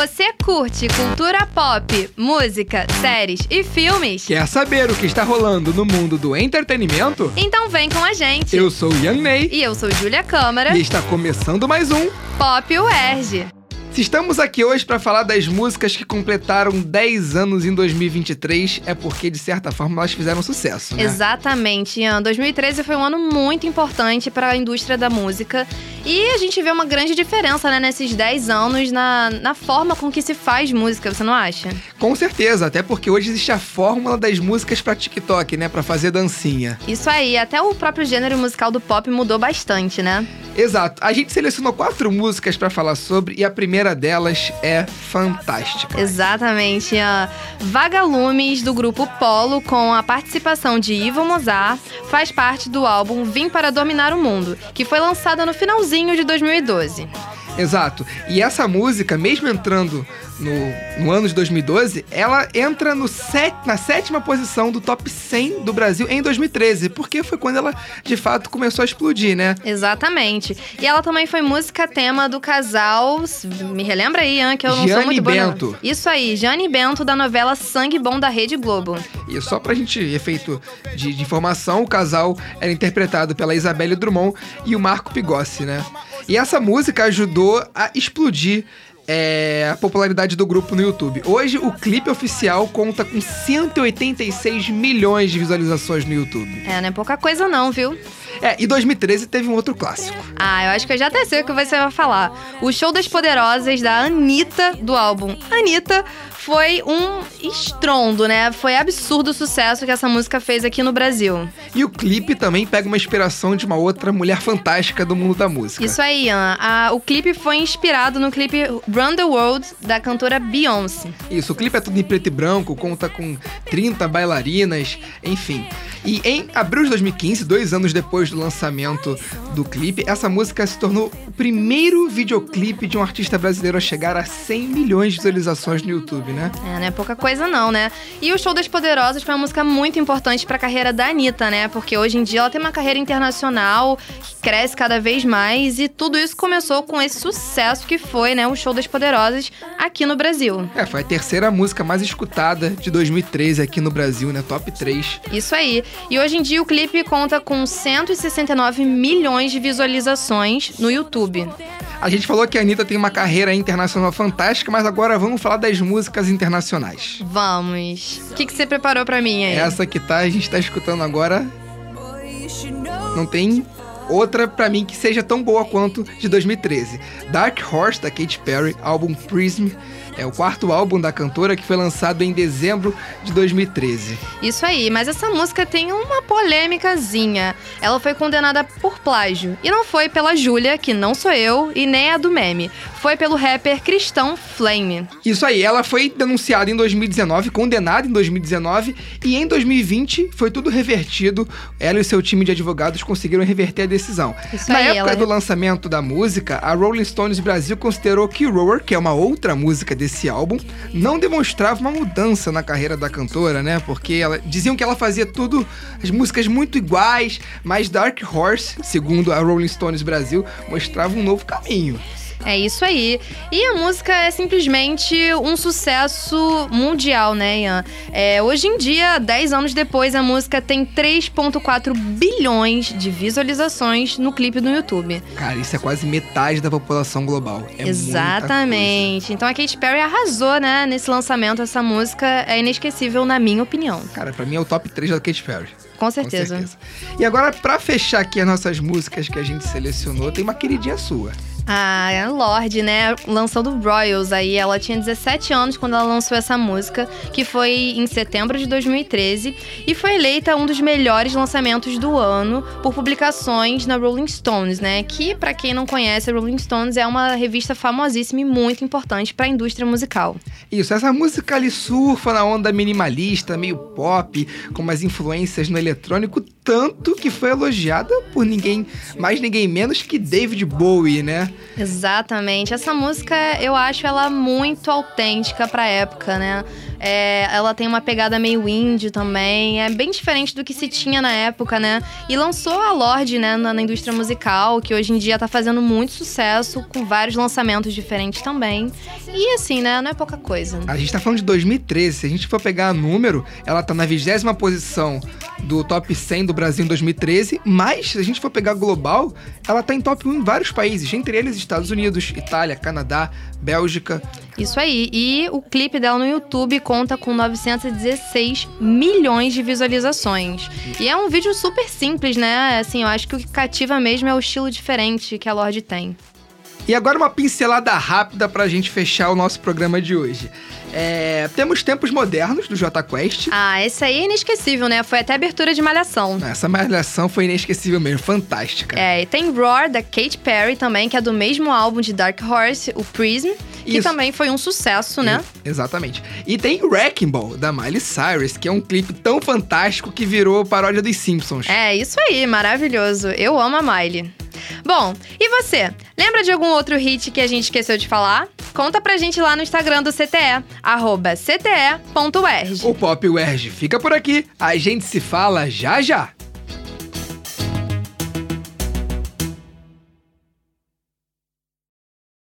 Você curte cultura pop, música, séries e filmes? Quer saber o que está rolando no mundo do entretenimento? Então vem com a gente. Eu sou o Young Ney E eu sou Júlia Câmara. e está começando mais um. Pop UERJ. Se estamos aqui hoje para falar das músicas que completaram 10 anos em 2023, é porque de certa forma elas fizeram sucesso, né? Exatamente, Ian. 2013 foi um ano muito importante para a indústria da música. E a gente vê uma grande diferença, né, nesses 10 anos na, na forma com que se faz música, você não acha? Com certeza, até porque hoje existe a fórmula das músicas para TikTok, né, Pra fazer dancinha. Isso aí, até o próprio gênero musical do pop mudou bastante, né? Exato. A gente selecionou quatro músicas para falar sobre e a primeira delas é fantástica. Exatamente. Ian. Vagalumes, do grupo Polo, com a participação de Ivo Mozart, faz parte do álbum Vim para Dominar o Mundo, que foi lançada no finalzinho de 2012. Exato. E essa música, mesmo entrando no, no ano de 2012, ela entra no set, na sétima posição do top 100 do Brasil em 2013, porque foi quando ela de fato começou a explodir, né? Exatamente. E ela também foi música tema do casal. Me relembra aí, Ian, que eu não sou Jane muito boa. não. Bento. Isso aí, Jane Bento, da novela Sangue Bom da Rede Globo. E só pra gente, efeito de, de informação, o casal era interpretado pela Isabelle Drummond e o Marco Pigossi, né? E essa música ajudou a explodir é, a popularidade do grupo no YouTube. Hoje, o clipe oficial conta com 186 milhões de visualizações no YouTube. É, não é pouca coisa não, viu? É, e 2013 teve um outro clássico. Ah, eu acho que eu já até sei o que você vai falar. O Show das Poderosas da Anitta, do álbum Anitta, foi um estrondo, né? Foi absurdo o sucesso que essa música fez aqui no Brasil. E o clipe também pega uma inspiração de uma outra mulher fantástica do mundo da música. Isso aí, Ian. A- o clipe foi inspirado no clipe Run the World, da cantora Beyoncé. Isso, o clipe é tudo em preto e branco, conta com 30 bailarinas, enfim. E em abril de 2015, dois anos depois do lançamento do clipe, essa música se tornou o primeiro videoclipe de um artista brasileiro a chegar a 100 milhões de visualizações no YouTube, né? É, não é pouca coisa não, né? E o Show das Poderosas foi uma música muito importante pra carreira da Anitta, né? Porque hoje em dia ela tem uma carreira internacional, que cresce cada vez mais, e tudo isso começou com esse sucesso que foi, né, o Show das Poderosas aqui no Brasil. É, foi a terceira música mais escutada de 2013 aqui no Brasil, né? Top 3. Isso aí. E hoje em dia o clipe conta com 169 milhões de visualizações no YouTube. A gente falou que a Anitta tem uma carreira internacional fantástica, mas agora vamos falar das músicas internacionais. Vamos. O que, que você preparou pra mim aí? Essa que tá, a gente tá escutando agora, não tem outra pra mim que seja tão boa quanto de 2013. Dark Horse da Katy Perry, álbum Prism, é o quarto álbum da cantora que foi lançado em dezembro de 2013. Isso aí, mas essa música tem uma polêmicazinha. Ela foi condenada por plágio. E não foi pela Júlia, que não sou eu, e nem a do meme. Foi pelo rapper Cristão Flame. Isso aí, ela foi denunciada em 2019, condenada em 2019 e em 2020 foi tudo revertido. Ela e seu time de advogados conseguiram reverter a decisão. Isso Na aí, época ela- do lançamento da música, a Rolling Stones Brasil considerou que Roar, que é uma outra música desse álbum, não demonstrava uma mudança na carreira da cantora, né? Porque ela, diziam que ela fazia tudo, as músicas muito iguais, mas Dark Horse, segundo a Rolling Stones Brasil, mostrava um novo caminho. É isso aí. E a música é simplesmente um sucesso mundial, né, Ian? É, hoje em dia, 10 anos depois, a música tem 3,4 bilhões de visualizações no clipe do YouTube. Cara, isso é quase metade da população global. É Exatamente. Então a Katy Perry arrasou, né, nesse lançamento. Essa música é inesquecível, na minha opinião. Cara, pra mim é o top 3 da Katy Perry. Com certeza. Com certeza. E agora, pra fechar aqui as nossas músicas que a gente selecionou, tem uma queridinha sua. A Lorde, né, lançando Royals aí. Ela tinha 17 anos quando ela lançou essa música, que foi em setembro de 2013, e foi eleita um dos melhores lançamentos do ano por publicações na Rolling Stones, né? Que, pra quem não conhece, a Rolling Stones é uma revista famosíssima e muito importante pra indústria musical. Isso, essa música ali surfa na onda minimalista, meio pop, com umas influências no eletrônico, tanto que foi elogiada por ninguém, mais ninguém menos que David Bowie, né? Exatamente. Essa música, eu acho ela muito autêntica pra época, né? É, ela tem uma pegada meio indie também. É bem diferente do que se tinha na época, né? E lançou a Lorde, né, na, na indústria musical, que hoje em dia tá fazendo muito sucesso, com vários lançamentos diferentes também. E assim, né, não é pouca coisa. A gente tá falando de 2013. Se a gente for pegar número, ela tá na vigésima posição do top 100 do Brasil em 2013, mas se a gente for pegar global, ela tá em top 1 em vários países, entre eles Estados Unidos, Itália, Canadá, Bélgica. Isso aí. E o clipe dela no YouTube conta com 916 milhões de visualizações. E é um vídeo super simples, né? Assim, eu acho que o que cativa mesmo é o estilo diferente que a Lorde tem. E agora uma pincelada rápida pra gente fechar o nosso programa de hoje. É, temos Tempos Modernos, do J Quest. Ah, esse aí é inesquecível, né? Foi até abertura de Malhação. Essa Malhação foi inesquecível mesmo, fantástica. É, e tem Roar, da Katy Perry também, que é do mesmo álbum de Dark Horse, o Prism, que Isso. também foi um sucesso, né? Exatamente. E tem Wrecking Ball, da Miley Cyrus, que é um clipe tão fantástico que virou paródia dos Simpsons. É, isso aí, maravilhoso. Eu amo a Miley. Bom, e você? Lembra de algum outro hit que a gente esqueceu de falar? Conta pra gente lá no Instagram do CTE, arroba cte.erg. O Pop UERJ fica por aqui, a gente se fala já já.